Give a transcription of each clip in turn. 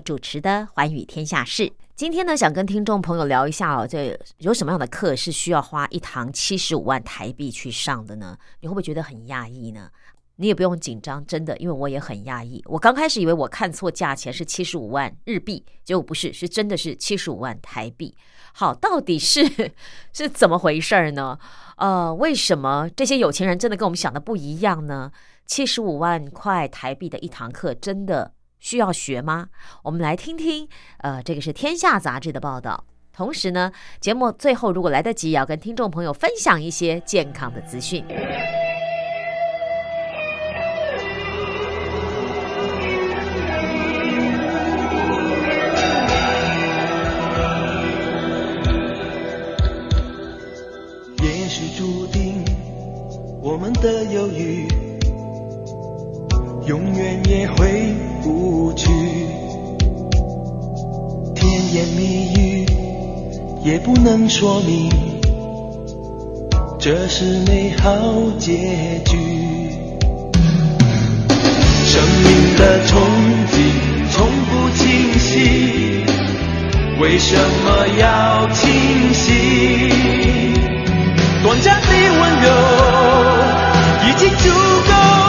主持的《寰宇天下事》，今天呢，想跟听众朋友聊一下哦，这有什么样的课是需要花一堂七十五万台币去上的呢？你会不会觉得很讶异呢？你也不用紧张，真的，因为我也很讶异。我刚开始以为我看错价钱是七十五万日币，结果不是，是真的是七十五万台币。好，到底是 是怎么回事呢？呃，为什么这些有钱人真的跟我们想的不一样呢？七十五万块台币的一堂课，真的？需要学吗？我们来听听，呃，这个是《天下》杂志的报道。同时呢，节目最后如果来得及，也要跟听众朋友分享一些健康的资讯。能说明这是美好结局。生命的憧憬从不清晰，为什么要清晰？短暂的温柔已经足够。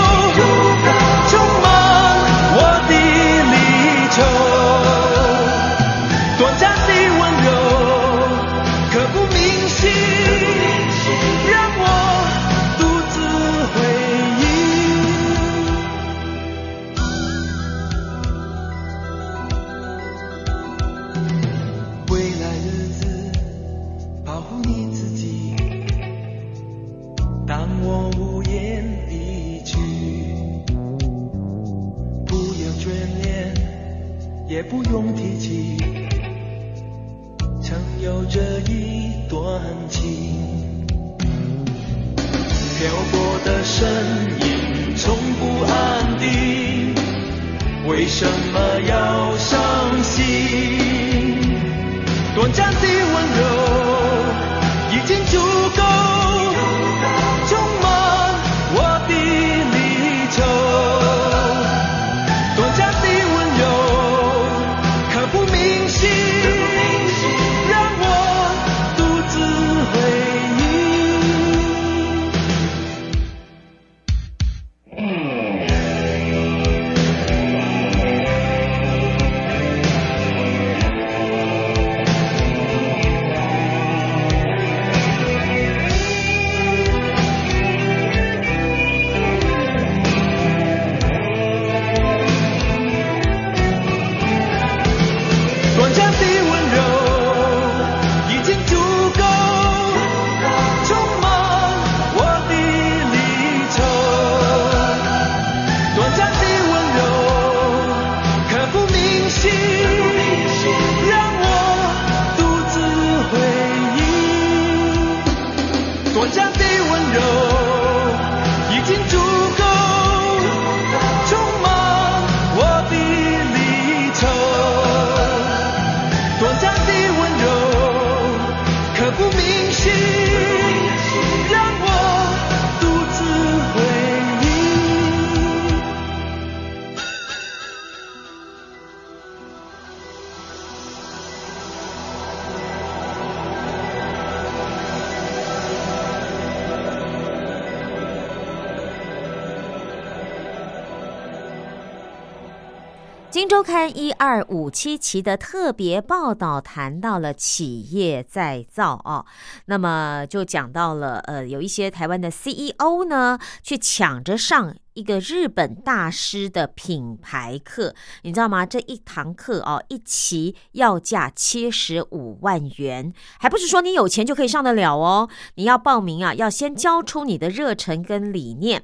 刊一二五七期的特别报道谈到了企业再造啊，那么就讲到了呃，有一些台湾的 CEO 呢，去抢着上一个日本大师的品牌课，你知道吗？这一堂课哦，一期要价七十五万元，还不是说你有钱就可以上得了哦，你要报名啊，要先交出你的热忱跟理念。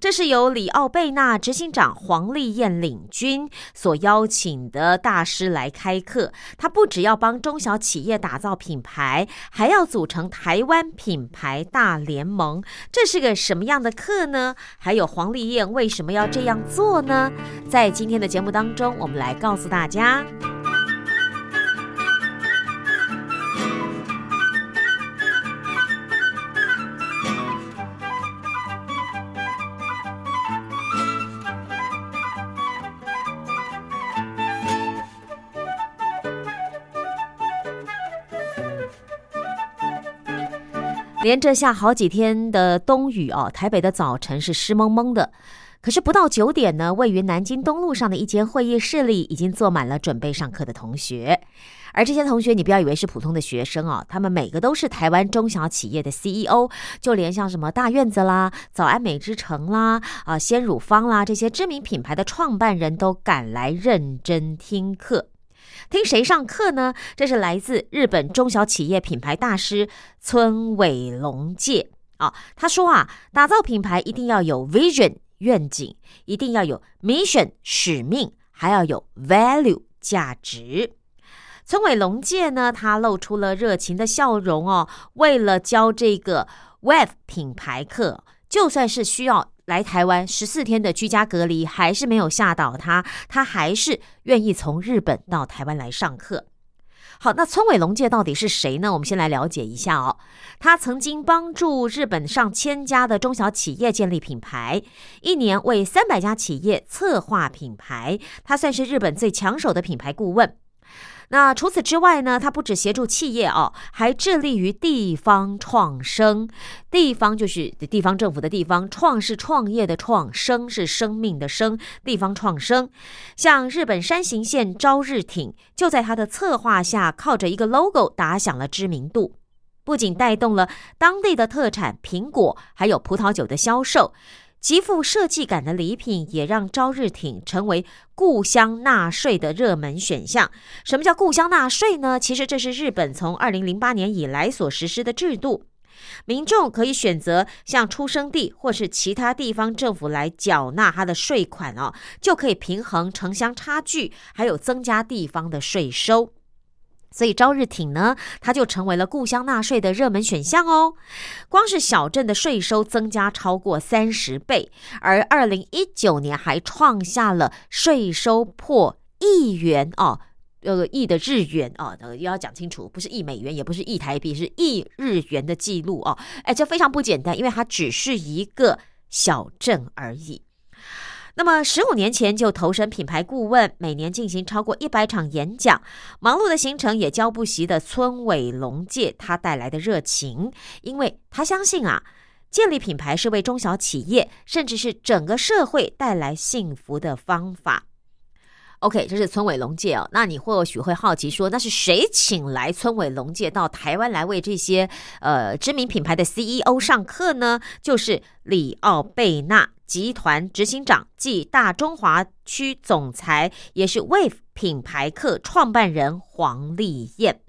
这是由里奥贝纳执行长黄丽燕领军所邀请的大师来开课。他不只要帮中小企业打造品牌，还要组成台湾品牌大联盟。这是个什么样的课呢？还有黄丽燕为什么要这样做呢？在今天的节目当中，我们来告诉大家。连着下好几天的冬雨哦，台北的早晨是湿蒙蒙的。可是不到九点呢，位于南京东路上的一间会议室里，已经坐满了准备上课的同学。而这些同学，你不要以为是普通的学生哦，他们每个都是台湾中小企业的 CEO，就连像什么大院子啦、早安美之城啦、啊鲜乳坊啦这些知名品牌的创办人都赶来认真听课。听谁上课呢？这是来自日本中小企业品牌大师村尾龙介啊。他说啊，打造品牌一定要有 vision 愿景，一定要有 mission 使命，还要有 value 价值。村尾龙介呢，他露出了热情的笑容哦。为了教这个 web 品牌课，就算是需要。来台湾十四天的居家隔离还是没有吓倒他，他还是愿意从日本到台湾来上课。好，那村尾龙介到底是谁呢？我们先来了解一下哦。他曾经帮助日本上千家的中小企业建立品牌，一年为三百家企业策划品牌，他算是日本最抢手的品牌顾问。那除此之外呢？他不止协助企业哦，还致力于地方创生。地方就是地方政府的地方，创是创业的创，生是生命的生。地方创生，像日本山形县朝日町，就在他的策划下，靠着一个 logo 打响了知名度，不仅带动了当地的特产苹果，还有葡萄酒的销售。极富设计感的礼品也让朝日町成为故乡纳税的热门选项。什么叫故乡纳税呢？其实这是日本从二零零八年以来所实施的制度，民众可以选择向出生地或是其他地方政府来缴纳他的税款哦，就可以平衡城乡差距，还有增加地方的税收。所以朝日町呢，它就成为了故乡纳税的热门选项哦。光是小镇的税收增加超过三十倍，而二零一九年还创下了税收破亿元哦，呃亿的日元哦，呃要讲清楚，不是亿美元，也不是亿台币，是亿日元的记录哦。哎，这非常不简单，因为它只是一个小镇而已。那么，十五年前就投身品牌顾问，每年进行超过一百场演讲，忙碌的行程也交不习的村委龙介，他带来的热情，因为他相信啊，建立品牌是为中小企业，甚至是整个社会带来幸福的方法。OK，这是村委龙介哦。那你或许会好奇说，那是谁请来村委龙介到台湾来为这些呃知名品牌的 CEO 上课呢？就是里奥贝纳集团执行长暨大中华区总裁，也是 Wave 品牌课创办人黄丽燕。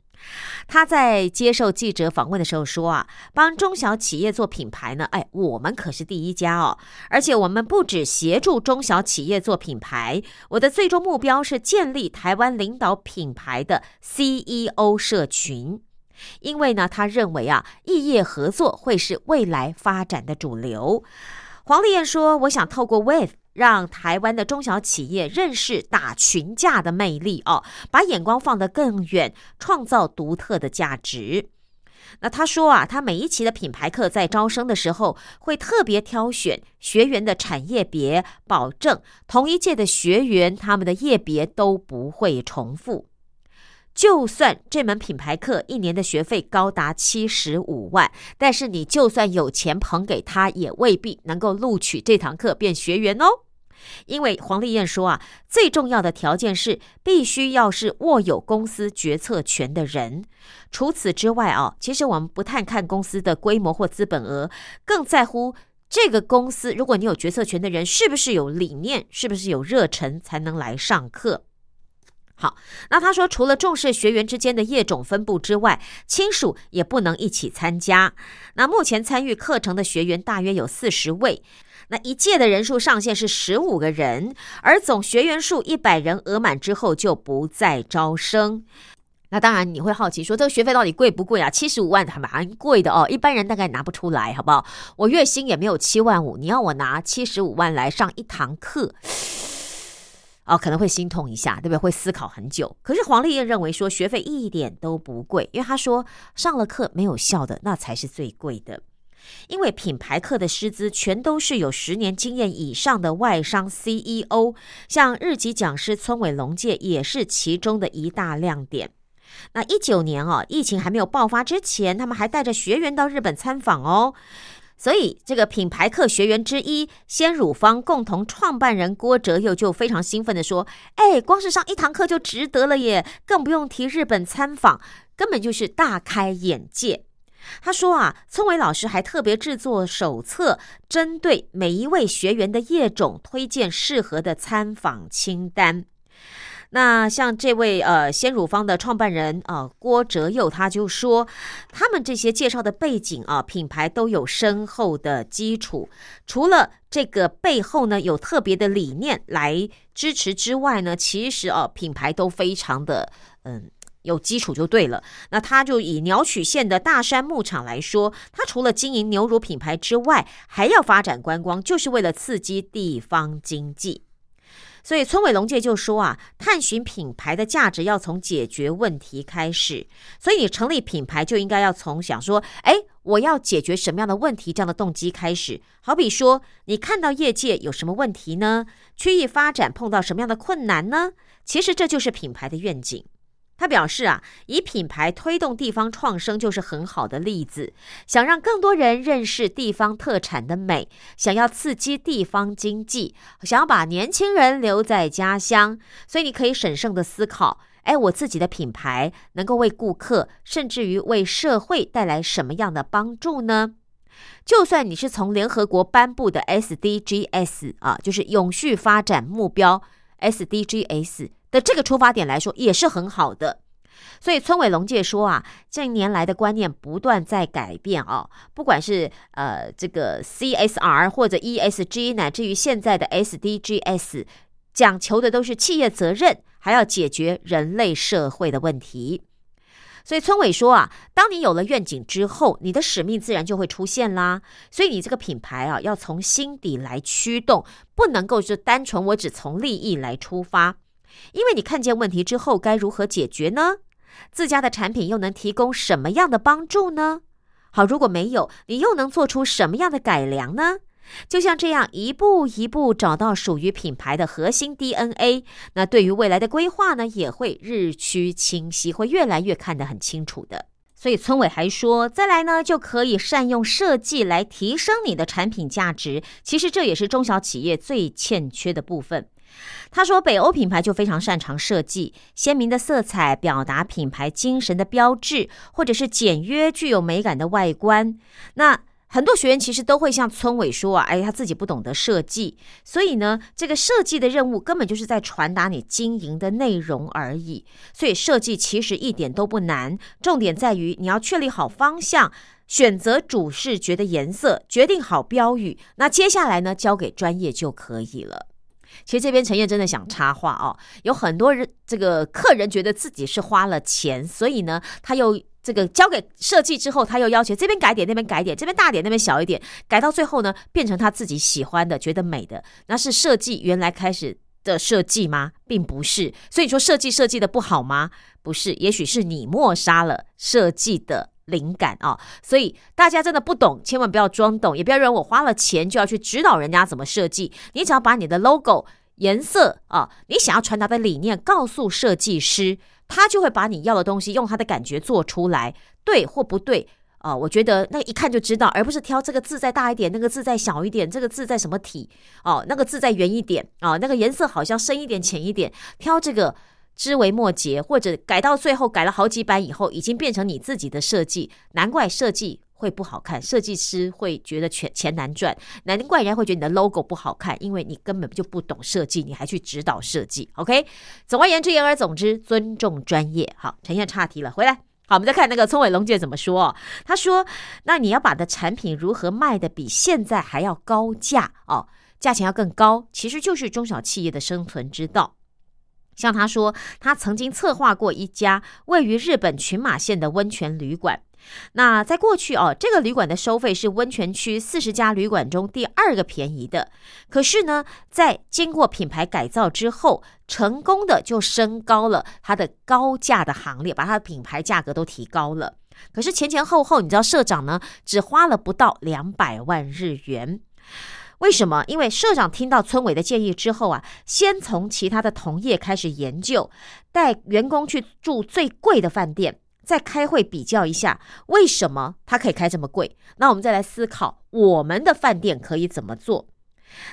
他在接受记者访问的时候说：“啊，帮中小企业做品牌呢，哎，我们可是第一家哦。而且我们不止协助中小企业做品牌，我的最终目标是建立台湾领导品牌的 CEO 社群。因为呢，他认为啊，异业合作会是未来发展的主流。”黄丽燕说：“我想透过 With。”让台湾的中小企业认识打群架的魅力哦，把眼光放得更远，创造独特的价值。那他说啊，他每一期的品牌课在招生的时候会特别挑选学员的产业别，保证同一届的学员他们的业别都不会重复。就算这门品牌课一年的学费高达七十五万，但是你就算有钱捧给他，也未必能够录取这堂课变学员哦。因为黄丽燕说啊，最重要的条件是必须要是握有公司决策权的人。除此之外啊，其实我们不太看公司的规模或资本额，更在乎这个公司，如果你有决策权的人，是不是有理念，是不是有热忱，才能来上课。好，那他说，除了重视学员之间的业种分布之外，亲属也不能一起参加。那目前参与课程的学员大约有四十位，那一届的人数上限是十五个人，而总学员数一百人额满之后就不再招生。那当然你会好奇说，这个学费到底贵不贵啊？七十五万还蛮贵的哦，一般人大概拿不出来，好不好？我月薪也没有七万五，你要我拿七十五万来上一堂课？哦，可能会心痛一下，对不对？会思考很久。可是黄丽燕认为说学费一点都不贵，因为她说上了课没有效的那才是最贵的。因为品牌课的师资全都是有十年经验以上的外商 CEO，像日籍讲师村尾龙介也是其中的一大亮点。那一九年哦，疫情还没有爆发之前，他们还带着学员到日本参访哦。所以，这个品牌课学员之一，鲜乳坊共同创办人郭哲佑就非常兴奋的说：“哎，光是上一堂课就值得了耶，更不用提日本参访，根本就是大开眼界。”他说啊，聪伟老师还特别制作手册，针对每一位学员的业种，推荐适合的参访清单。那像这位呃鲜乳坊的创办人啊郭哲佑，他就说，他们这些介绍的背景啊品牌都有深厚的基础，除了这个背后呢有特别的理念来支持之外呢，其实啊品牌都非常的嗯有基础就对了。那他就以鸟取县的大山牧场来说，他除了经营牛乳品牌之外，还要发展观光，就是为了刺激地方经济。所以村尾龙介就说啊，探寻品牌的价值要从解决问题开始。所以你成立品牌就应该要从想说，哎，我要解决什么样的问题这样的动机开始。好比说，你看到业界有什么问题呢？区域发展碰到什么样的困难呢？其实这就是品牌的愿景。他表示啊，以品牌推动地方创生就是很好的例子。想让更多人认识地方特产的美，想要刺激地方经济，想要把年轻人留在家乡，所以你可以审慎的思考：哎，我自己的品牌能够为顾客，甚至于为社会带来什么样的帮助呢？就算你是从联合国颁布的 SDGs 啊，就是永续发展目标 SDGs。的这个出发点来说也是很好的，所以村委龙介说啊，近年来的观念不断在改变啊，不管是呃这个 CSR 或者 ESG，乃至于现在的 SDGs，讲求的都是企业责任，还要解决人类社会的问题。所以村委说啊，当你有了愿景之后，你的使命自然就会出现啦。所以你这个品牌啊，要从心底来驱动，不能够是单纯我只从利益来出发。因为你看见问题之后，该如何解决呢？自家的产品又能提供什么样的帮助呢？好，如果没有，你又能做出什么样的改良呢？就像这样一步一步找到属于品牌的核心 DNA，那对于未来的规划呢，也会日趋清晰，会越来越看得很清楚的。所以村委还说，再来呢，就可以善用设计来提升你的产品价值。其实这也是中小企业最欠缺的部分。他说：“北欧品牌就非常擅长设计鲜明的色彩，表达品牌精神的标志，或者是简约具有美感的外观。那很多学员其实都会向村委说啊，哎，他自己不懂得设计，所以呢，这个设计的任务根本就是在传达你经营的内容而已。所以设计其实一点都不难，重点在于你要确立好方向，选择主视觉的颜色，决定好标语。那接下来呢，交给专业就可以了。”其实这边陈燕真的想插话哦，有很多人这个客人觉得自己是花了钱，所以呢，他又这个交给设计之后，他又要求这边改点，那边改点，这边大点，那边小一点，改到最后呢，变成他自己喜欢的、觉得美的，那是设计原来开始的设计吗？并不是。所以说设计设计的不好吗？不是，也许是你抹杀了设计的。灵感啊，所以大家真的不懂，千万不要装懂，也不要认为我花了钱就要去指导人家怎么设计。你只要把你的 logo 颜色啊，你想要传达的理念告诉设计师，他就会把你要的东西用他的感觉做出来，对或不对，啊，我觉得那一看就知道，而不是挑这个字再大一点，那个字再小一点，这个字在什么体哦，那个字再圆一点啊，那个颜色好像深一点、浅一点，挑这个枝微末节，或者改到最后改了好几版以后，已经变成你自己的设计，难怪设计会不好看，设计师会觉得钱钱难赚，难怪人家会觉得你的 logo 不好看，因为你根本就不懂设计，你还去指导设计。OK，总而言之，言而总之，尊重专业。好，呈现岔题了，回来。好，我们再看那个聪伟龙姐怎么说。他说：“那你要把的产品如何卖的比现在还要高价哦，价钱要更高，其实就是中小企业的生存之道。像他说，他曾经策划过一家位于日本群马县的温泉旅馆。那在过去哦，这个旅馆的收费是温泉区四十家旅馆中第二个便宜的。可是呢，在经过品牌改造之后，成功的就升高了它的高价的行列，把它的品牌价格都提高了。可是前前后后，你知道社长呢，只花了不到两百万日元。为什么？因为社长听到村委的建议之后啊，先从其他的同业开始研究，带员工去住最贵的饭店。再开会比较一下，为什么它可以开这么贵？那我们再来思考，我们的饭店可以怎么做？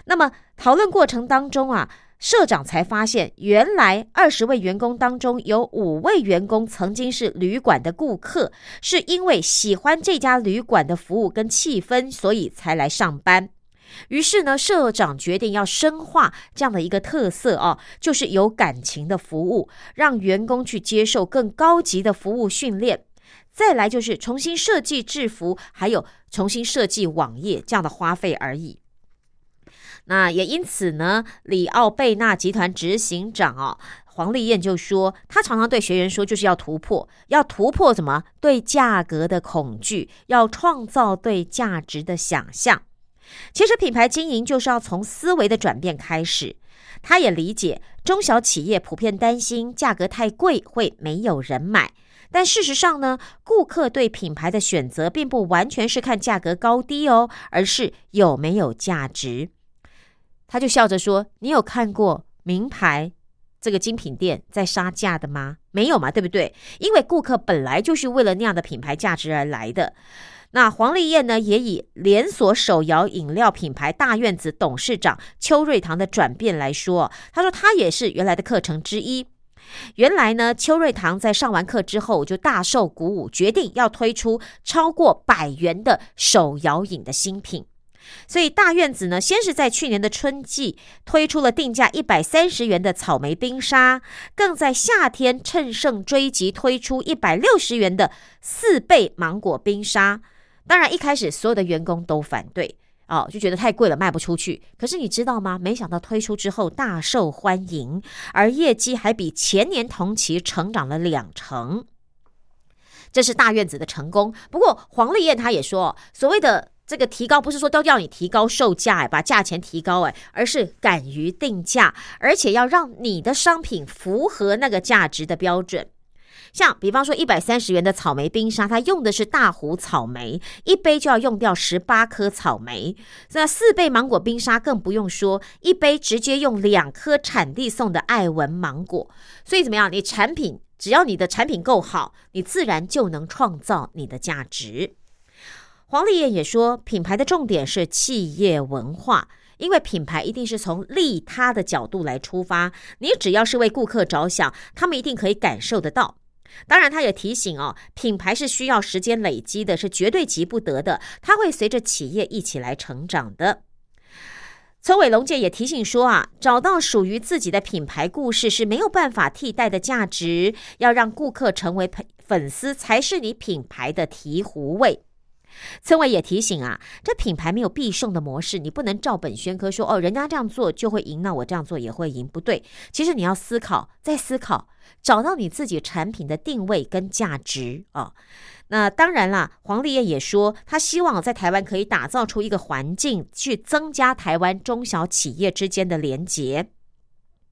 那么讨论过程当中啊，社长才发现，原来二十位员工当中有五位员工曾经是旅馆的顾客，是因为喜欢这家旅馆的服务跟气氛，所以才来上班。于是呢，社长决定要深化这样的一个特色哦，就是有感情的服务，让员工去接受更高级的服务训练。再来就是重新设计制服，还有重新设计网页这样的花费而已。那也因此呢，里奥贝纳集团执行长哦黄丽燕就说，他常常对学员说，就是要突破，要突破什么？对价格的恐惧，要创造对价值的想象。其实品牌经营就是要从思维的转变开始。他也理解中小企业普遍担心价格太贵会没有人买，但事实上呢，顾客对品牌的选择并不完全是看价格高低哦，而是有没有价值。他就笑着说：“你有看过名牌这个精品店在杀价的吗？没有嘛，对不对？因为顾客本来就是为了那样的品牌价值而来的。”那黄丽燕呢，也以连锁手摇饮料品牌大院子董事长邱瑞堂的转变来说，他说他也是原来的课程之一。原来呢，邱瑞堂在上完课之后就大受鼓舞，决定要推出超过百元的手摇饮的新品。所以大院子呢，先是在去年的春季推出了定价一百三十元的草莓冰沙，更在夏天趁胜追击推出一百六十元的四倍芒果冰沙。当然，一开始所有的员工都反对哦，就觉得太贵了，卖不出去。可是你知道吗？没想到推出之后大受欢迎，而业绩还比前年同期成长了两成。这是大院子的成功。不过黄丽燕她也说，所谓的这个提高，不是说都要你提高售价哎，把价钱提高哎，而是敢于定价，而且要让你的商品符合那个价值的标准。像比方说一百三十元的草莓冰沙，它用的是大湖草莓，一杯就要用掉十八颗草莓。那四倍芒果冰沙更不用说，一杯直接用两颗产地送的爱文芒果。所以怎么样？你产品只要你的产品够好，你自然就能创造你的价值。黄丽燕也说，品牌的重点是企业文化，因为品牌一定是从利他的角度来出发。你只要是为顾客着想，他们一定可以感受得到。当然，他也提醒哦，品牌是需要时间累积的，是绝对急不得的，它会随着企业一起来成长的。村伟龙介也提醒说啊，找到属于自己的品牌故事是没有办法替代的价值，要让顾客成为粉丝才是你品牌的醍醐味。村委也提醒啊，这品牌没有必胜的模式，你不能照本宣科说哦，人家这样做就会赢，那我这样做也会赢，不对。其实你要思考，再思考，找到你自己产品的定位跟价值啊。那当然啦，黄丽燕也说，她希望在台湾可以打造出一个环境，去增加台湾中小企业之间的连结。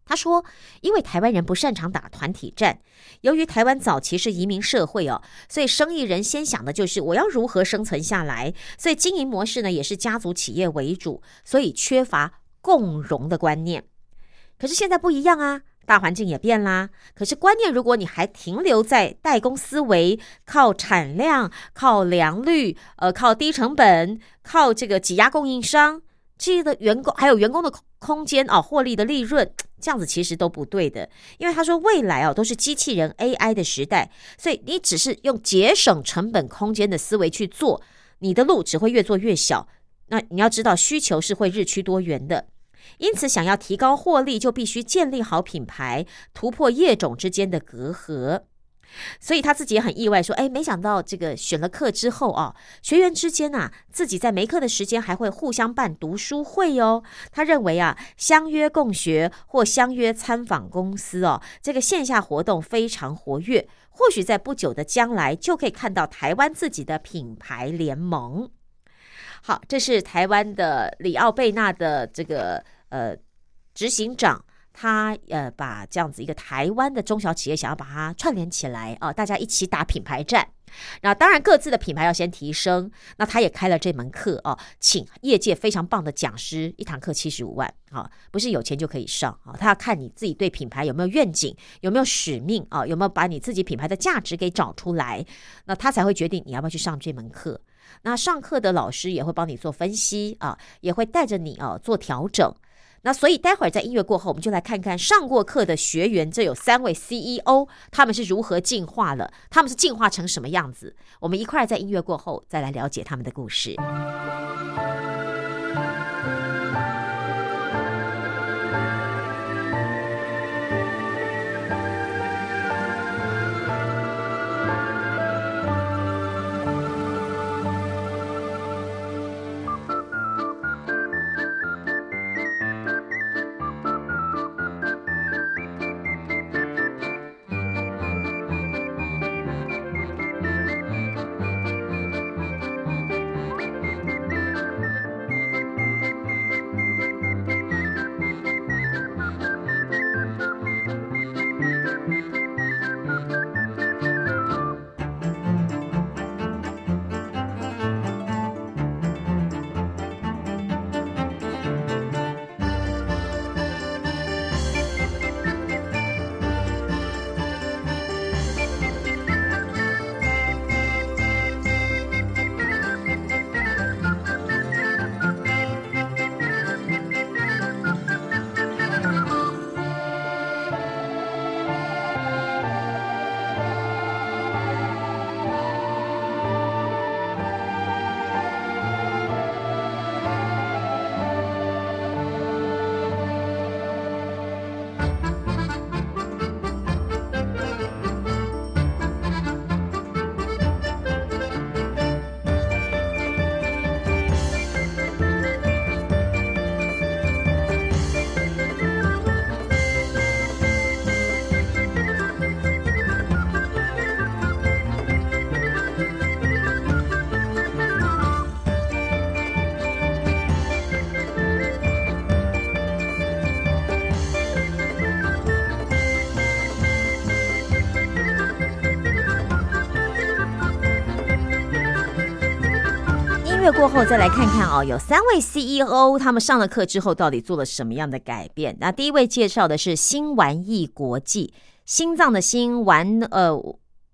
他说：“因为台湾人不擅长打团体战，由于台湾早期是移民社会哦，所以生意人先想的就是我要如何生存下来，所以经营模式呢也是家族企业为主，所以缺乏共荣的观念。可是现在不一样啊，大环境也变啦。可是观念，如果你还停留在代工思维，靠产量、靠良率、呃，靠低成本、靠这个挤压供应商，这些的员工还有员工的空间哦，获利的利润，这样子其实都不对的。因为他说未来哦都是机器人 AI 的时代，所以你只是用节省成本空间的思维去做，你的路只会越做越小。那你要知道，需求是会日趋多元的。因此，想要提高获利，就必须建立好品牌，突破业种之间的隔阂。所以他自己也很意外，说：“哎，没想到这个选了课之后啊，学员之间呐，自己在没课的时间还会互相办读书会哦。他认为啊，相约共学或相约参访公司哦，这个线下活动非常活跃。或许在不久的将来，就可以看到台湾自己的品牌联盟。好，这是台湾的里奥贝纳的这个。”呃，执行长他呃把这样子一个台湾的中小企业想要把它串联起来啊，大家一起打品牌战。那当然各自的品牌要先提升。那他也开了这门课啊，请业界非常棒的讲师，一堂课七十五万啊，不是有钱就可以上啊。他要看你自己对品牌有没有愿景，有没有使命啊，有没有把你自己品牌的价值给找出来，那他才会决定你要不要去上这门课。那上课的老师也会帮你做分析啊，也会带着你啊做调整。那所以待会儿在音乐过后，我们就来看看上过课的学员，这有三位 CEO，他们是如何进化了，他们是进化成什么样子？我们一块在音乐过后再来了解他们的故事。后再来看看啊，有三位 CEO，他们上了课之后到底做了什么样的改变？那第一位介绍的是新玩艺国际，心脏的心玩呃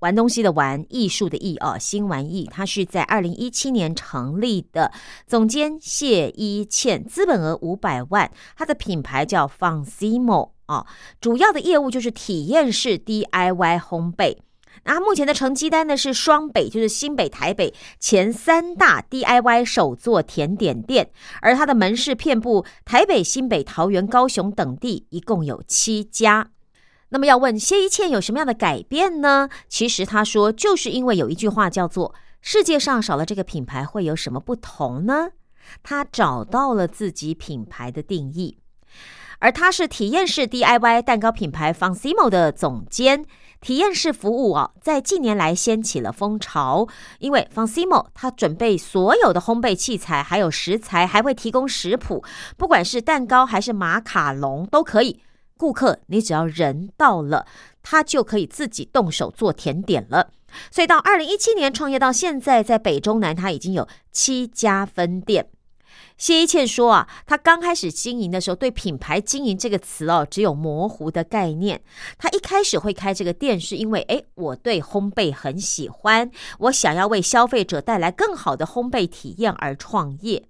玩东西的玩，艺术的艺哦，新玩艺，它是在二零一七年成立的，总监谢一倩，资本额五百万，它的品牌叫 Fonsimo 啊，主要的业务就是体验式 DIY 烘焙。那目前的成绩单呢是双北，就是新北、台北前三大 DIY 手作甜点店，而它的门市遍布台北、新北、桃园、高雄等地，一共有七家。那么要问谢一倩有什么样的改变呢？其实他说，就是因为有一句话叫做“世界上少了这个品牌会有什么不同呢？”他找到了自己品牌的定义，而他是体验式 DIY 蛋糕品牌 Fonsimo 的总监。体验式服务啊，在近年来掀起了风潮。因为 Fonsimo 它准备所有的烘焙器材，还有食材，还会提供食谱，不管是蛋糕还是马卡龙都可以。顾客你只要人到了，他就可以自己动手做甜点了。所以到二零一七年创业到现在，在北中南他已经有七家分店。谢一倩说啊，她刚开始经营的时候，对品牌经营这个词哦，只有模糊的概念。她一开始会开这个店，是因为诶，我对烘焙很喜欢，我想要为消费者带来更好的烘焙体验而创业。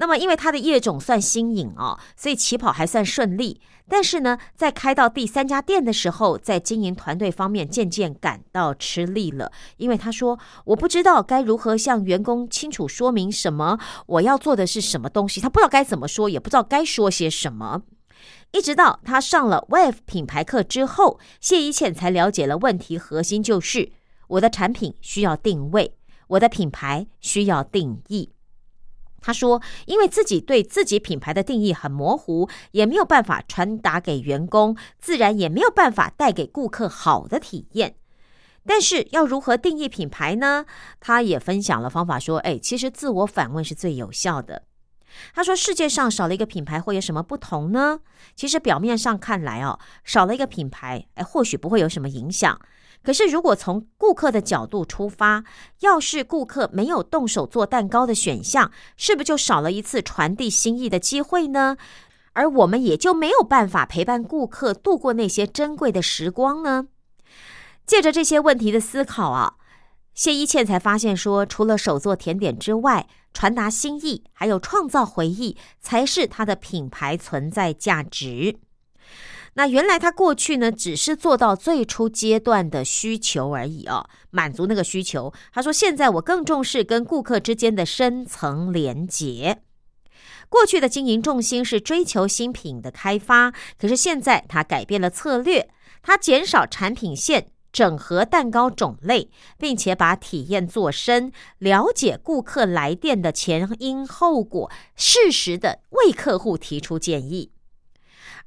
那么，因为他的业种算新颖哦，所以起跑还算顺利。但是呢，在开到第三家店的时候，在经营团队方面渐渐感到吃力了。因为他说：“我不知道该如何向员工清楚说明什么我要做的是什么东西。”他不知道该怎么说，也不知道该说些什么。一直到他上了 Wave 品牌课之后，谢一倩才了解了问题核心，就是我的产品需要定位，我的品牌需要定义。他说：“因为自己对自己品牌的定义很模糊，也没有办法传达给员工，自然也没有办法带给顾客好的体验。但是要如何定义品牌呢？他也分享了方法，说：‘哎，其实自我反问是最有效的。’他说：‘世界上少了一个品牌会有什么不同呢？其实表面上看来哦，少了一个品牌，哎，或许不会有什么影响。’”可是，如果从顾客的角度出发，要是顾客没有动手做蛋糕的选项，是不是就少了一次传递心意的机会呢？而我们也就没有办法陪伴顾客度过那些珍贵的时光呢？借着这些问题的思考啊，谢一倩才发现说，除了手做甜点之外，传达心意还有创造回忆，才是它的品牌存在价值。那原来他过去呢，只是做到最初阶段的需求而已哦，满足那个需求。他说：“现在我更重视跟顾客之间的深层连接。过去的经营重心是追求新品的开发，可是现在他改变了策略，他减少产品线，整合蛋糕种类，并且把体验做深，了解顾客来电的前因后果，适时的为客户提出建议。”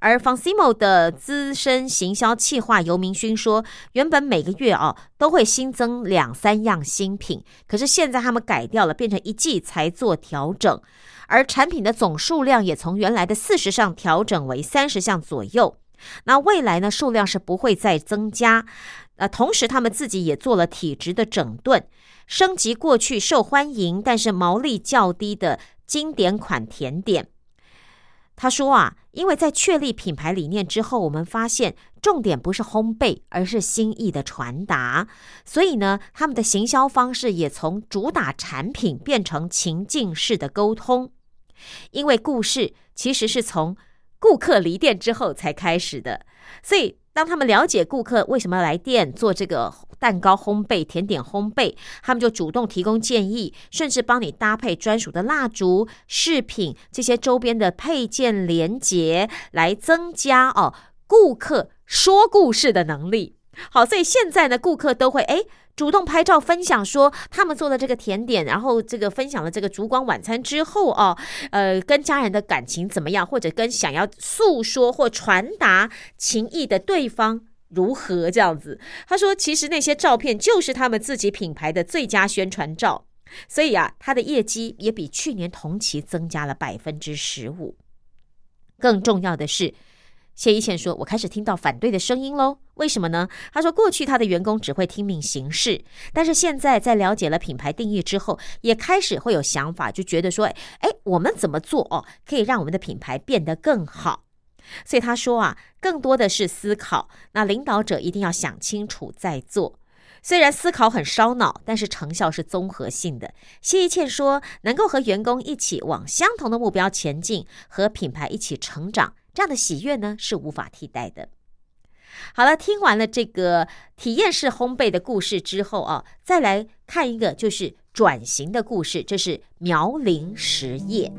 而 Fonsimo 的资深行销企划尤明勋说，原本每个月哦都会新增两三样新品，可是现在他们改掉了，变成一季才做调整，而产品的总数量也从原来的四十项调整为三十项左右。那未来呢，数量是不会再增加。呃，同时他们自己也做了体质的整顿，升级过去受欢迎但是毛利较低的经典款甜点。他说啊，因为在确立品牌理念之后，我们发现重点不是烘焙，而是心意的传达。所以呢，他们的行销方式也从主打产品变成情境式的沟通。因为故事其实是从顾客离店之后才开始的，所以。当他们了解顾客为什么要来店做这个蛋糕烘焙、甜点烘焙，他们就主动提供建议，甚至帮你搭配专属的蜡烛、饰品这些周边的配件连接，来增加哦顾客说故事的能力。好，所以现在呢，顾客都会哎。主动拍照分享说他们做的这个甜点，然后这个分享了这个烛光晚餐之后哦，呃，跟家人的感情怎么样，或者跟想要诉说或传达情意的对方如何这样子。他说，其实那些照片就是他们自己品牌的最佳宣传照，所以啊，他的业绩也比去年同期增加了百分之十五。更重要的是。谢一倩说：“我开始听到反对的声音喽，为什么呢？”他说：“过去他的员工只会听命行事，但是现在在了解了品牌定义之后，也开始会有想法，就觉得说，哎，我们怎么做哦，可以让我们的品牌变得更好。所以他说啊，更多的是思考。那领导者一定要想清楚再做。虽然思考很烧脑，但是成效是综合性的。”谢一倩说：“能够和员工一起往相同的目标前进，和品牌一起成长。”这样的喜悦呢是无法替代的。好了，听完了这个体验式烘焙的故事之后啊，再来看一个就是转型的故事，这是苗林实业。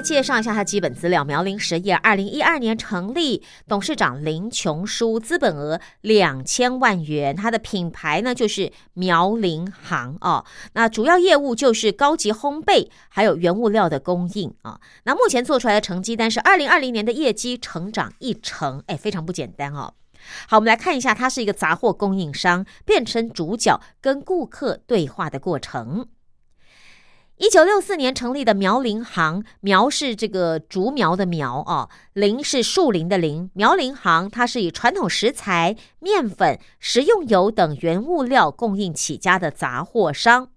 介绍一下它基本资料：苗林实业二零一二年成立，董事长林琼书，资本额两千万元。它的品牌呢就是苗林行哦，那主要业务就是高级烘焙还有原物料的供应啊。那目前做出来的成绩单是二零二零年的业绩成长一成，哎，非常不简单哦。好，我们来看一下，它是一个杂货供应商，变成主角跟顾客对话的过程。一九六四年成立的苗林行，苗是这个竹苗的苗啊，林是树林的林。苗林行它是以传统食材、面粉、食用油等原物料供应起家的杂货商。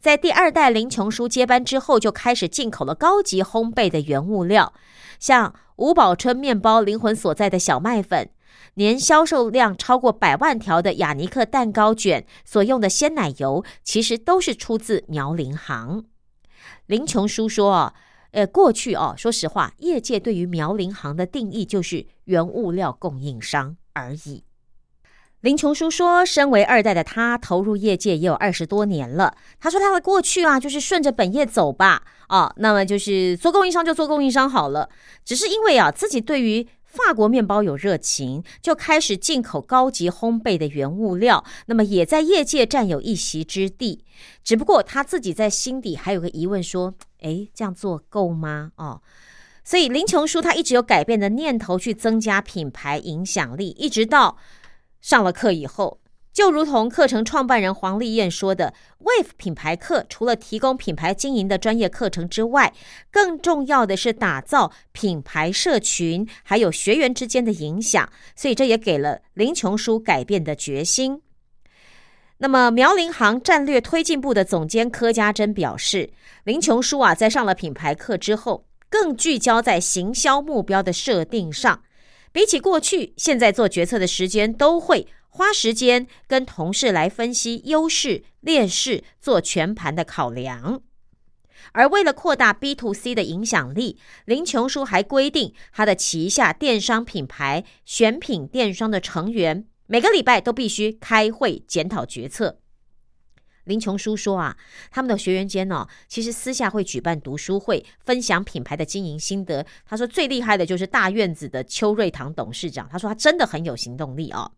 在第二代林琼书接班之后，就开始进口了高级烘焙的原物料，像吴宝春面包灵魂所在的小麦粉。年销售量超过百万条的雅尼克蛋糕卷所用的鲜奶油，其实都是出自苗林行。林琼书说：“哦，呃，过去哦，说实话，业界对于苗林行的定义就是原物料供应商而已。”林琼书说：“身为二代的他，投入业界也有二十多年了。他说他的过去啊，就是顺着本业走吧，啊，那么就是做供应商就做供应商好了。只是因为啊，自己对于……”法国面包有热情，就开始进口高级烘焙的原物料，那么也在业界占有一席之地。只不过他自己在心底还有个疑问，说：“哎，这样做够吗？”哦，所以林琼书他一直有改变的念头，去增加品牌影响力，一直到上了课以后。就如同课程创办人黄丽燕说的，Wave 品牌课除了提供品牌经营的专业课程之外，更重要的是打造品牌社群，还有学员之间的影响。所以这也给了林琼书改变的决心。那么苗林行战略推进部的总监柯家珍表示，林琼书啊，在上了品牌课之后，更聚焦在行销目标的设定上，比起过去，现在做决策的时间都会。花时间跟同事来分析优势劣势，做全盘的考量。而为了扩大 B to C 的影响力，林琼书还规定他的旗下电商品牌选品电商的成员每个礼拜都必须开会检讨决策。林琼书说啊，他们的学员间呢，其实私下会举办读书会，分享品牌的经营心得。他说最厉害的就是大院子的邱瑞堂董事长，他说他真的很有行动力哦。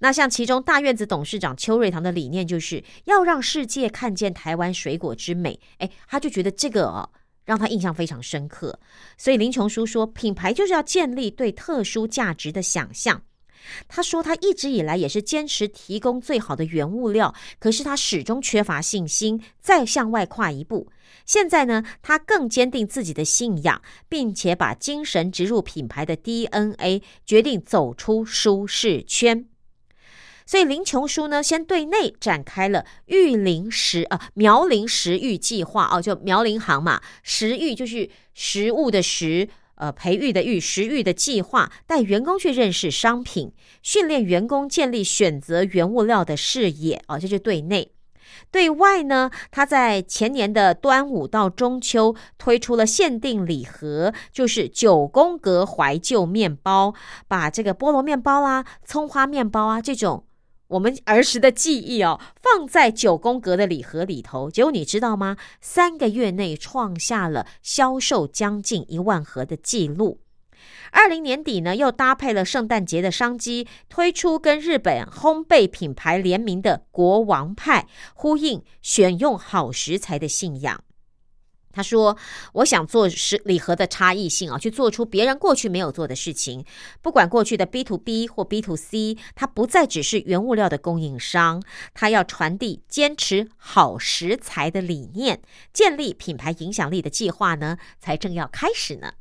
那像其中大院子董事长邱瑞堂的理念，就是要让世界看见台湾水果之美。哎，他就觉得这个哦，让他印象非常深刻。所以林琼书说，品牌就是要建立对特殊价值的想象。他说，他一直以来也是坚持提供最好的原物料，可是他始终缺乏信心，再向外跨一步。现在呢，他更坚定自己的信仰，并且把精神植入品牌的 DNA，决定走出舒适圈。所以林琼书呢，先对内展开了育林食啊苗林食育计划哦，就苗林行嘛，食育就是食物的食，呃，培育的育，食育的计划，带员工去认识商品，训练员工建立选择原物料的视野哦，这是对内。对外呢，他在前年的端午到中秋推出了限定礼盒，就是九宫格怀旧面包，把这个菠萝面包啦、葱花面包啊这种。我们儿时的记忆哦，放在九宫格的礼盒里头，结果你知道吗？三个月内创下了销售将近一万盒的记录。二零年底呢，又搭配了圣诞节的商机，推出跟日本烘焙品牌联名的国王派，呼应选用好食材的信仰。他说：“我想做食礼盒的差异性啊，去做出别人过去没有做的事情。不管过去的 B to B 或 B to C，它不再只是原物料的供应商，它要传递坚持好食材的理念，建立品牌影响力的计划呢，才正要开始呢。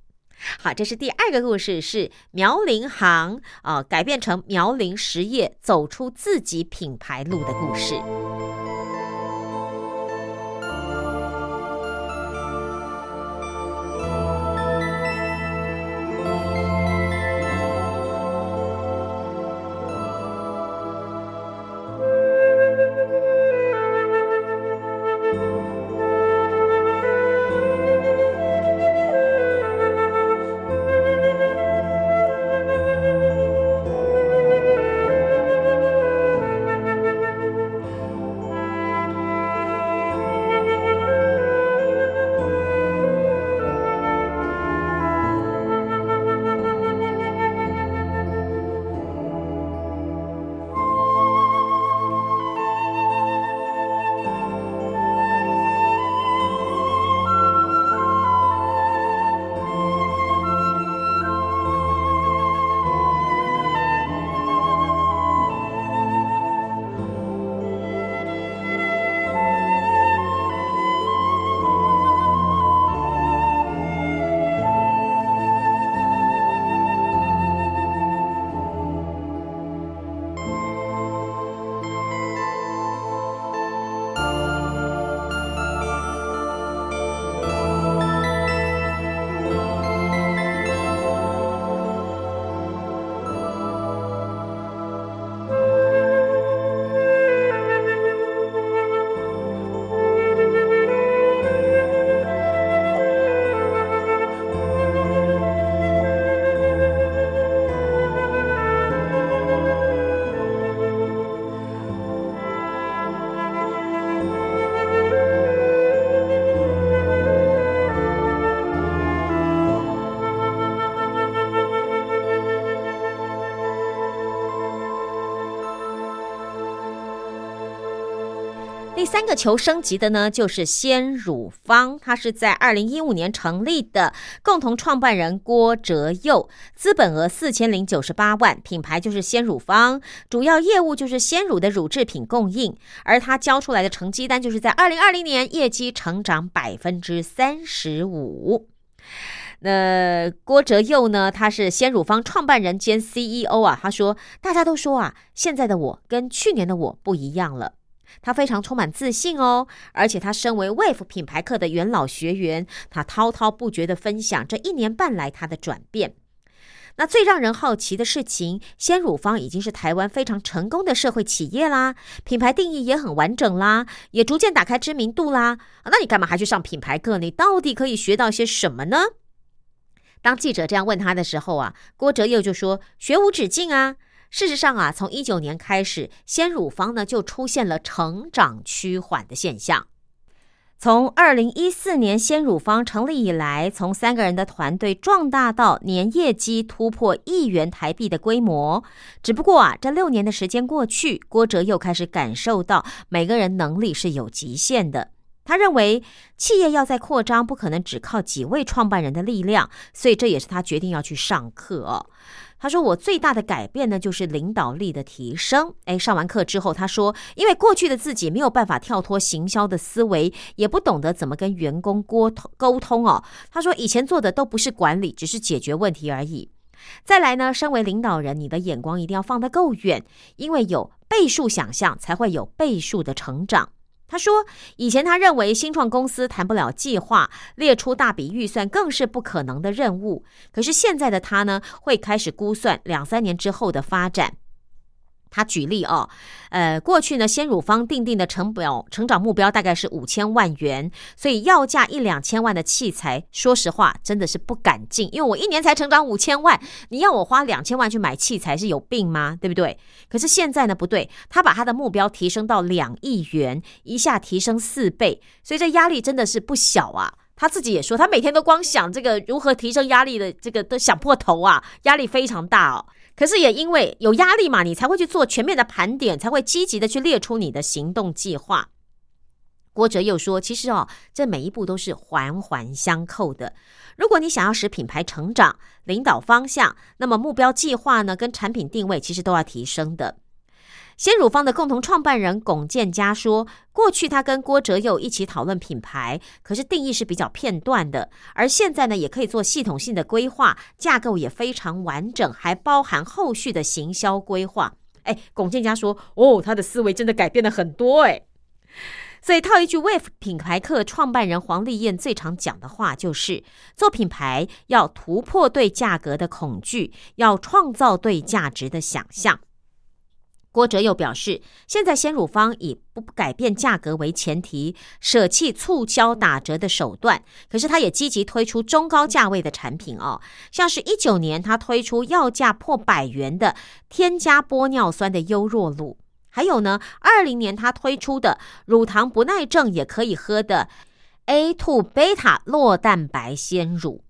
好，这是第二个故事，是苗林行啊，改变成苗林实业，走出自己品牌路的故事。”三个求升级的呢，就是鲜乳坊，它是在二零一五年成立的，共同创办人郭哲佑，资本额四千零九十八万，品牌就是鲜乳坊，主要业务就是鲜乳的乳制品供应，而他交出来的成绩单就是在二零二零年业绩成长百分之三十五。那郭哲佑呢？他是鲜乳坊创办人兼 CEO 啊。他说：“大家都说啊，现在的我跟去年的我不一样了。”他非常充满自信哦，而且他身为 Wave 品牌课的元老学员，他滔滔不绝的分享这一年半来他的转变。那最让人好奇的事情，鲜乳坊已经是台湾非常成功的社会企业啦，品牌定义也很完整啦，也逐渐打开知名度啦。那你干嘛还去上品牌课？你到底可以学到些什么呢？当记者这样问他的时候啊，郭哲佑就说：“学无止境啊。”事实上啊，从一九年开始，鲜乳方呢就出现了成长趋缓的现象。从二零一四年鲜乳方成立以来，从三个人的团队壮大到年业绩突破亿元台币的规模。只不过啊，这六年的时间过去，郭哲又开始感受到每个人能力是有极限的。他认为企业要在扩张，不可能只靠几位创办人的力量，所以这也是他决定要去上课。他说：“我最大的改变呢，就是领导力的提升。”哎，上完课之后，他说：“因为过去的自己没有办法跳脱行销的思维，也不懂得怎么跟员工沟通沟通哦。”他说：“以前做的都不是管理，只是解决问题而已。再来呢，身为领导人，你的眼光一定要放得够远，因为有倍数想象，才会有倍数的成长。”他说：“以前他认为新创公司谈不了计划，列出大笔预算更是不可能的任务。可是现在的他呢，会开始估算两三年之后的发展。”他举例哦，呃，过去呢，鲜乳方定定的成表成长目标大概是五千万元，所以要价一两千万的器材，说实话真的是不敢进，因为我一年才成长五千万，你要我花两千万去买器材是有病吗？对不对？可是现在呢，不对，他把他的目标提升到两亿元，一下提升四倍，所以这压力真的是不小啊。他自己也说，他每天都光想这个如何提升压力的这个都想破头啊，压力非常大哦。可是也因为有压力嘛，你才会去做全面的盘点，才会积极的去列出你的行动计划。郭哲又说：“其实哦，这每一步都是环环相扣的。如果你想要使品牌成长、领导方向，那么目标计划呢，跟产品定位其实都要提升的。”鲜乳坊的共同创办人龚建佳说：“过去他跟郭哲佑一起讨论品牌，可是定义是比较片段的。而现在呢，也可以做系统性的规划，架构也非常完整，还包含后续的行销规划。”哎，龚建佳说：“哦，他的思维真的改变了很多。”哎，所以套一句 Wave 品牌课创办人黄丽燕最常讲的话，就是做品牌要突破对价格的恐惧，要创造对价值的想象。郭哲又表示，现在鲜乳方以不改变价格为前提，舍弃促销打折的手段。可是，他也积极推出中高价位的产品哦，像是一九年他推出要价破百元的添加玻尿酸的优若乳，还有呢，二零年他推出的乳糖不耐症也可以喝的 A two 贝塔酪蛋白鲜乳。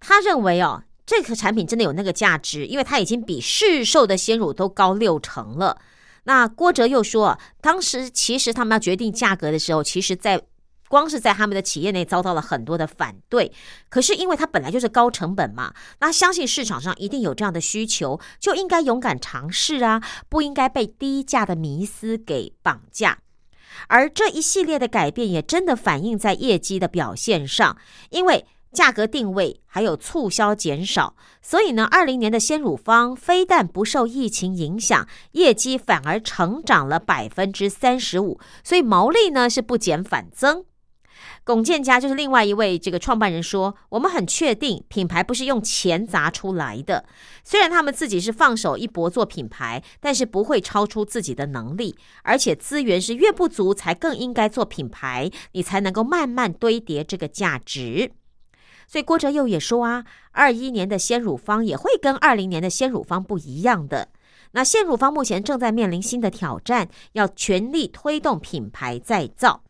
他认为哦。这个产品真的有那个价值，因为它已经比市售的鲜乳都高六成了。那郭哲又说，当时其实他们要决定价格的时候，其实在光是在他们的企业内遭到了很多的反对。可是因为它本来就是高成本嘛，那相信市场上一定有这样的需求，就应该勇敢尝试啊，不应该被低价的迷思给绑架。而这一系列的改变也真的反映在业绩的表现上，因为。价格定位还有促销减少，所以呢，二零年的鲜乳方非但不受疫情影响，业绩反而成长了百分之三十五，所以毛利呢是不减反增。龚建家就是另外一位这个创办人说，我们很确定品牌不是用钱砸出来的，虽然他们自己是放手一搏做品牌，但是不会超出自己的能力，而且资源是越不足才更应该做品牌，你才能够慢慢堆叠这个价值。所以郭哲佑也说啊，二一年的鲜乳方也会跟二零年的鲜乳方不一样的。那鲜乳方目前正在面临新的挑战，要全力推动品牌再造。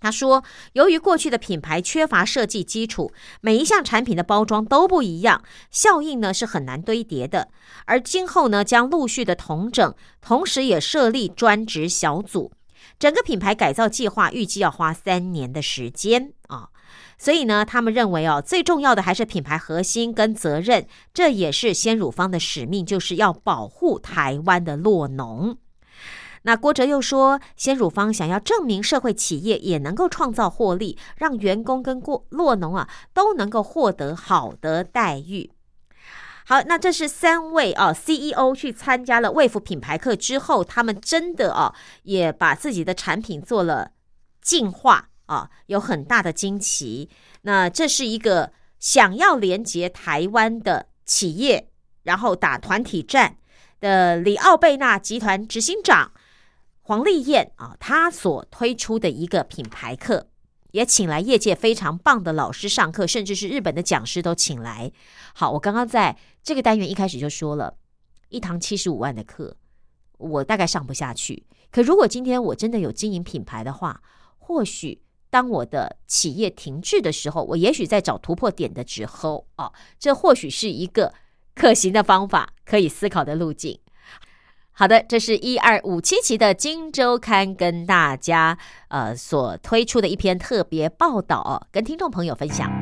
他说，由于过去的品牌缺乏设计基础，每一项产品的包装都不一样，效应呢是很难堆叠的。而今后呢，将陆续的同整，同时也设立专职小组。整个品牌改造计划预计要花三年的时间啊。所以呢，他们认为哦，最重要的还是品牌核心跟责任，这也是鲜乳方的使命，就是要保护台湾的酪农。那郭哲又说，鲜乳方想要证明社会企业也能够创造获利，让员工跟过酪农啊都能够获得好的待遇。好，那这是三位啊 CEO 去参加了卫福品牌课之后，他们真的啊也把自己的产品做了进化。啊，有很大的惊奇。那这是一个想要连接台湾的企业，然后打团体战的里奥贝纳集团执行长黄丽燕啊，他所推出的一个品牌课，也请来业界非常棒的老师上课，甚至是日本的讲师都请来。好，我刚刚在这个单元一开始就说了，一堂七十五万的课，我大概上不下去。可如果今天我真的有经营品牌的话，或许。当我的企业停滞的时候，我也许在找突破点的时候，哦，这或许是一个可行的方法，可以思考的路径。好的，这是一二五七期的《金周刊》跟大家呃所推出的一篇特别报道哦，跟听众朋友分享。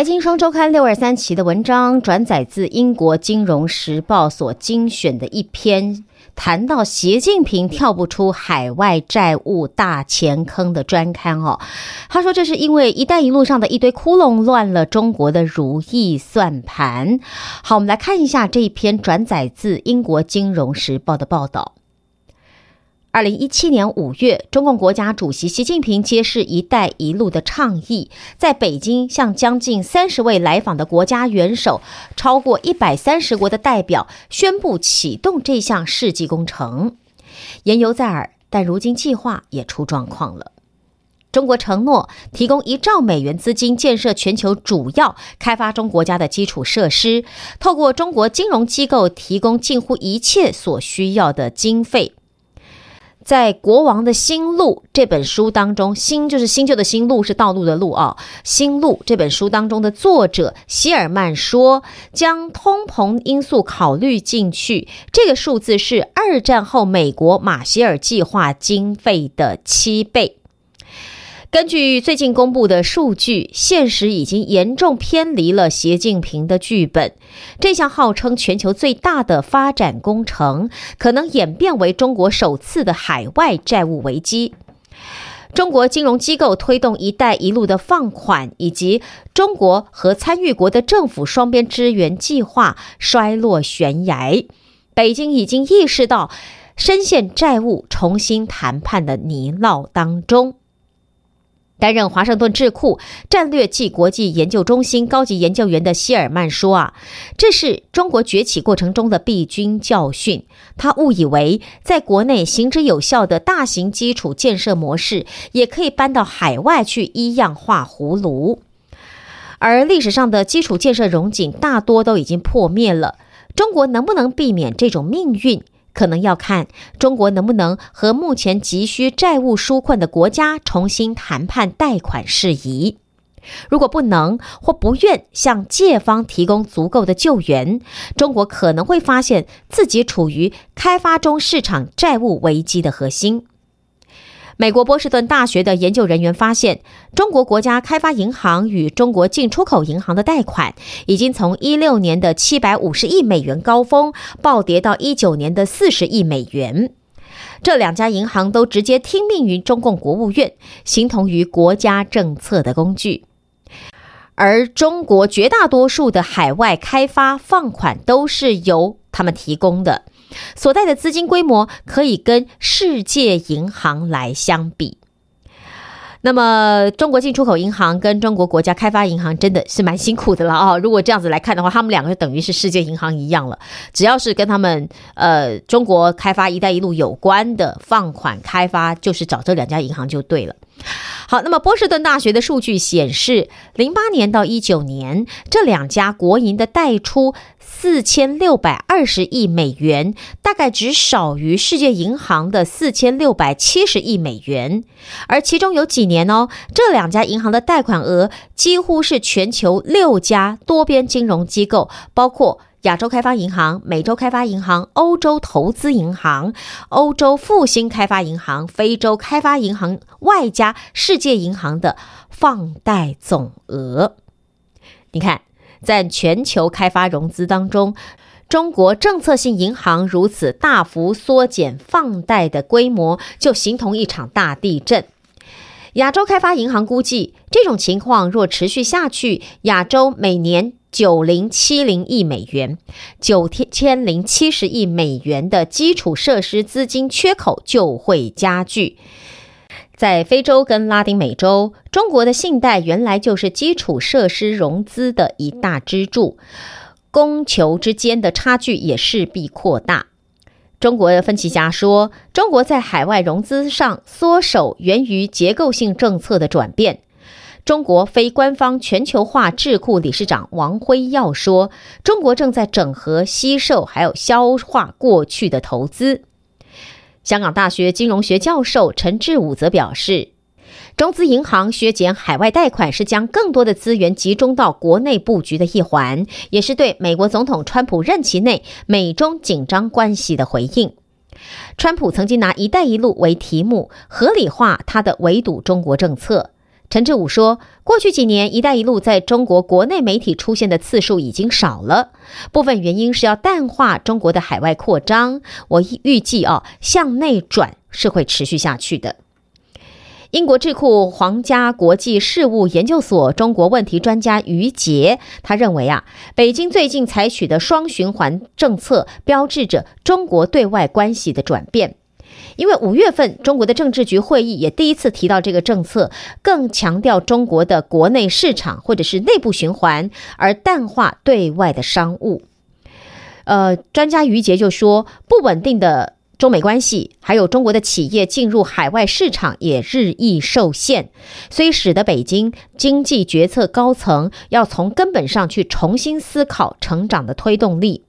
财经双周刊六二三期的文章转载自英国金融时报所精选的一篇，谈到习近平跳不出海外债务大钱坑的专刊哦。他说，这是因为“一带一路”上的一堆窟窿乱了中国的如意算盘。好，我们来看一下这一篇转载自英国金融时报的报道。二零一七年五月，中共国家主席习近平揭示“一带一路”的倡议，在北京向将近三十位来访的国家元首、超过一百三十国的代表宣布启动这项世纪工程。言犹在耳，但如今计划也出状况了。中国承诺提供一兆美元资金建设全球主要开发中国家的基础设施，透过中国金融机构提供近乎一切所需要的经费。在《国王的新路》这本书当中，“新”就是新旧的“新”，“路”是道路的“路”啊，《新路》这本书当中的作者希尔曼说，将通膨因素考虑进去，这个数字是二战后美国马歇尔计划经费的七倍。根据最近公布的数据，现实已经严重偏离了习近平的剧本。这项号称全球最大的发展工程，可能演变为中国首次的海外债务危机。中国金融机构推动“一带一路”的放款，以及中国和参与国的政府双边支援计划衰落悬崖。北京已经意识到，深陷债务重新谈判的泥淖当中。担任华盛顿智库战略暨国际研究中心高级研究员的希尔曼说：“啊，这是中国崛起过程中的必经教训。他误以为在国内行之有效的大型基础建设模式，也可以搬到海外去一样画葫芦。而历史上的基础建设荣景大多都已经破灭了。中国能不能避免这种命运？”可能要看中国能不能和目前急需债务纾困的国家重新谈判贷款事宜。如果不能或不愿向借方提供足够的救援，中国可能会发现自己处于开发中市场债务危机的核心。美国波士顿大学的研究人员发现，中国国家开发银行与中国进出口银行的贷款已经从一六年的七百五十亿美元高峰暴跌到一九年的四十亿美元。这两家银行都直接听命于中共国务院，形同于国家政策的工具。而中国绝大多数的海外开发放款都是由他们提供的。所带的资金规模可以跟世界银行来相比。那么，中国进出口银行跟中国国家开发银行真的是蛮辛苦的了啊！如果这样子来看的话，他们两个等于是世界银行一样了。只要是跟他们呃中国开发“一带一路”有关的放款开发，就是找这两家银行就对了。好，那么波士顿大学的数据显示，零八年到一九年这两家国营的贷出。四千六百二十亿美元，大概只少于世界银行的四千六百七十亿美元。而其中有几年哦，这两家银行的贷款额几乎是全球六家多边金融机构，包括亚洲开发银行、美洲开发银行、欧洲投资银行、欧洲复兴开发银行、非洲开发银行，外加世界银行的放贷总额。你看。在全球开发融资当中，中国政策性银行如此大幅缩减放贷的规模，就形同一场大地震。亚洲开发银行估计，这种情况若持续下去，亚洲每年九零七零亿美元、九千零七十亿美元的基础设施资金缺口就会加剧。在非洲跟拉丁美洲，中国的信贷原来就是基础设施融资的一大支柱，供求之间的差距也势必扩大。中国的分析家说，中国在海外融资上缩手，源于结构性政策的转变。中国非官方全球化智库理事长王辉耀说，中国正在整合、吸收还有消化过去的投资。香港大学金融学教授陈志武则表示，中资银行削减海外贷款是将更多的资源集中到国内布局的一环，也是对美国总统川普任期内美中紧张关系的回应。川普曾经拿“一带一路”为题目，合理化他的围堵中国政策。陈志武说：“过去几年，‘一带一路’在中国国内媒体出现的次数已经少了，部分原因是要淡化中国的海外扩张。我预计啊，向内转是会持续下去的。”英国智库皇家国际事务研究所中国问题专家于杰他认为啊，北京最近采取的双循环政策，标志着中国对外关系的转变。因为五月份中国的政治局会议也第一次提到这个政策，更强调中国的国内市场或者是内部循环，而淡化对外的商务。呃，专家于杰就说，不稳定的中美关系，还有中国的企业进入海外市场也日益受限，所以使得北京经济决策高层要从根本上去重新思考成长的推动力。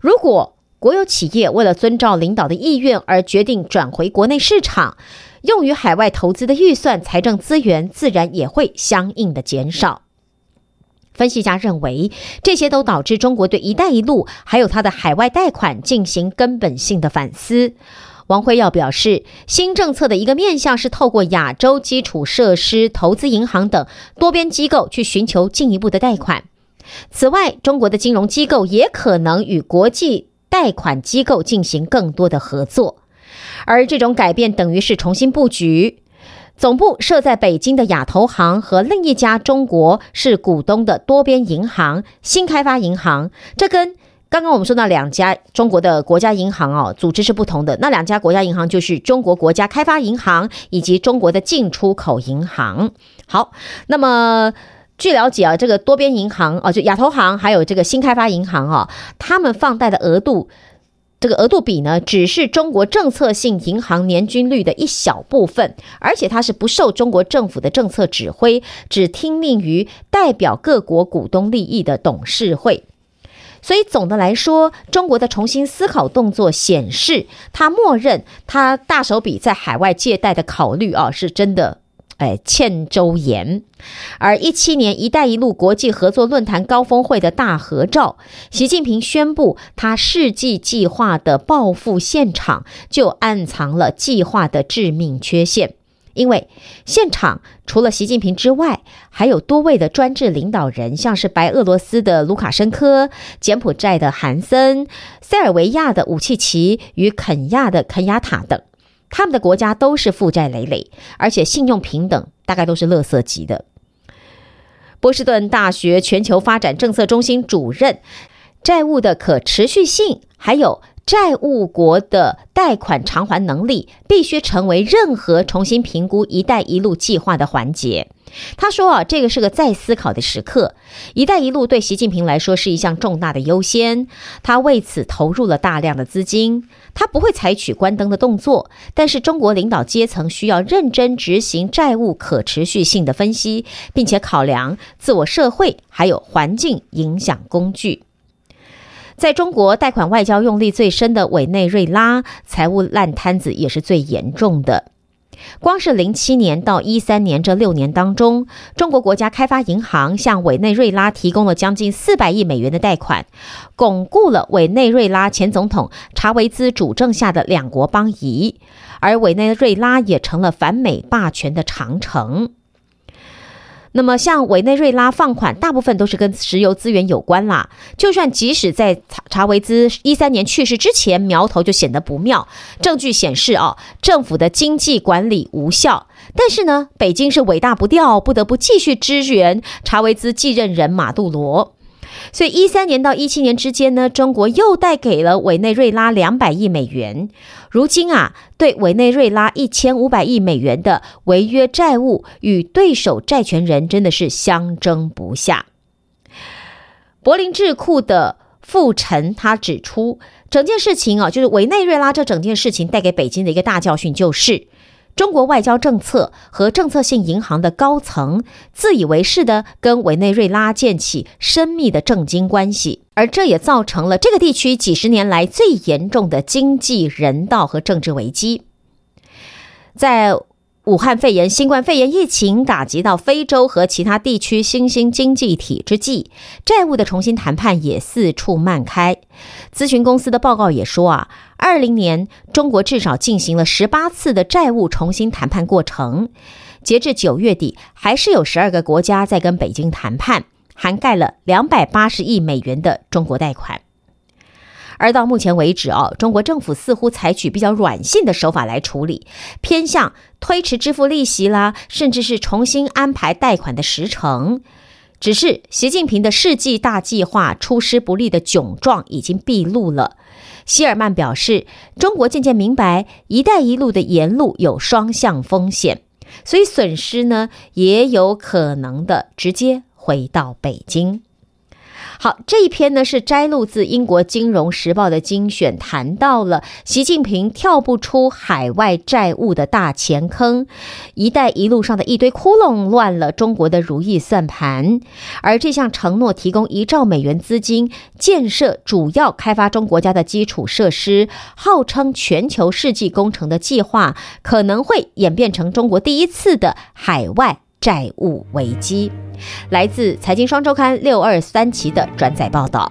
如果国有企业为了遵照领导的意愿而决定转回国内市场，用于海外投资的预算、财政资源自然也会相应的减少。分析家认为，这些都导致中国对“一带一路”还有它的海外贷款进行根本性的反思。王辉耀表示，新政策的一个面向是透过亚洲基础设施投资银行等多边机构去寻求进一步的贷款。此外，中国的金融机构也可能与国际贷款机构进行更多的合作，而这种改变等于是重新布局。总部设在北京的亚投行和另一家中国是股东的多边银行新开发银行，这跟刚刚我们说那两家中国的国家银行哦组织是不同的。那两家国家银行就是中国国家开发银行以及中国的进出口银行。好，那么据了解啊，这个多边银行啊，就亚投行还有这个新开发银行啊，他们放贷的额度。这个额度比呢，只是中国政策性银行年均率的一小部分，而且它是不受中国政府的政策指挥，只听命于代表各国股东利益的董事会。所以总的来说，中国的重新思考动作显示，他默认他大手笔在海外借贷的考虑啊，是真的。哎，欠周延。而一七年“一带一路”国际合作论坛高峰会的大合照，习近平宣布他世纪计划的报复现场，就暗藏了计划的致命缺陷。因为现场除了习近平之外，还有多位的专制领导人，像是白俄罗斯的卢卡申科、柬埔寨的韩森、塞尔维亚的武契奇与肯亚的肯亚塔等。他们的国家都是负债累累，而且信用平等，大概都是垃圾级的。波士顿大学全球发展政策中心主任，债务的可持续性，还有债务国的贷款偿还能力，必须成为任何重新评估“一带一路”计划的环节。他说：“啊，这个是个再思考的时刻。‘一带一路’对习近平来说是一项重大的优先，他为此投入了大量的资金。他不会采取关灯的动作，但是中国领导阶层需要认真执行债务可持续性的分析，并且考量自我、社会还有环境影响工具。在中国，贷款外交用力最深的委内瑞拉，财务烂摊子也是最严重的。”光是零七年到一三年这六年当中，中国国家开发银行向委内瑞拉提供了将近四百亿美元的贷款，巩固了委内瑞拉前总统查韦兹主政下的两国邦谊，而委内瑞拉也成了反美霸权的长城。那么，像委内瑞拉放款，大部分都是跟石油资源有关啦。就算即使在查查韦兹一三年去世之前，苗头就显得不妙。证据显示，哦，政府的经济管理无效。但是呢，北京是尾大不掉，不得不继续支援查韦兹继任人马杜罗。所以，一三年到一七年之间呢，中国又贷给了委内瑞拉两百亿美元。如今啊，对委内瑞拉一千五百亿美元的违约债务，与对手债权人真的是相争不下。柏林智库的傅晨他指出，整件事情啊，就是委内瑞拉这整件事情带给北京的一个大教训，就是。中国外交政策和政策性银行的高层自以为是的跟委内瑞拉建起深密的政经关系，而这也造成了这个地区几十年来最严重的经济、人道和政治危机。在武汉肺炎、新冠肺炎疫情打击到非洲和其他地区新兴经济体之际，债务的重新谈判也四处漫开。咨询公司的报告也说啊，二零年中国至少进行了十八次的债务重新谈判过程，截至九月底，还是有十二个国家在跟北京谈判，涵盖了两百八十亿美元的中国贷款。而到目前为止哦，中国政府似乎采取比较软性的手法来处理，偏向推迟支付利息啦，甚至是重新安排贷款的时程。只是习近平的世纪大计划出师不利的窘状已经毕露了。希尔曼表示，中国渐渐明白“一带一路”的沿路有双向风险，所以损失呢也有可能的直接回到北京。好，这一篇呢是摘录自英国《金融时报》的精选，谈到了习近平跳不出海外债务的大钱坑，“一带一路”上的一堆窟窿乱了中国的如意算盘，而这项承诺提供一兆美元资金建设主要开发中国家的基础设施，号称全球世纪工程的计划，可能会演变成中国第一次的海外债务危机。来自财经双周刊六二三期的转载报道。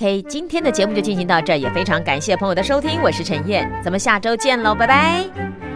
OK，今天的节目就进行到这儿，也非常感谢朋友的收听，我是陈燕，咱们下周见喽，拜拜。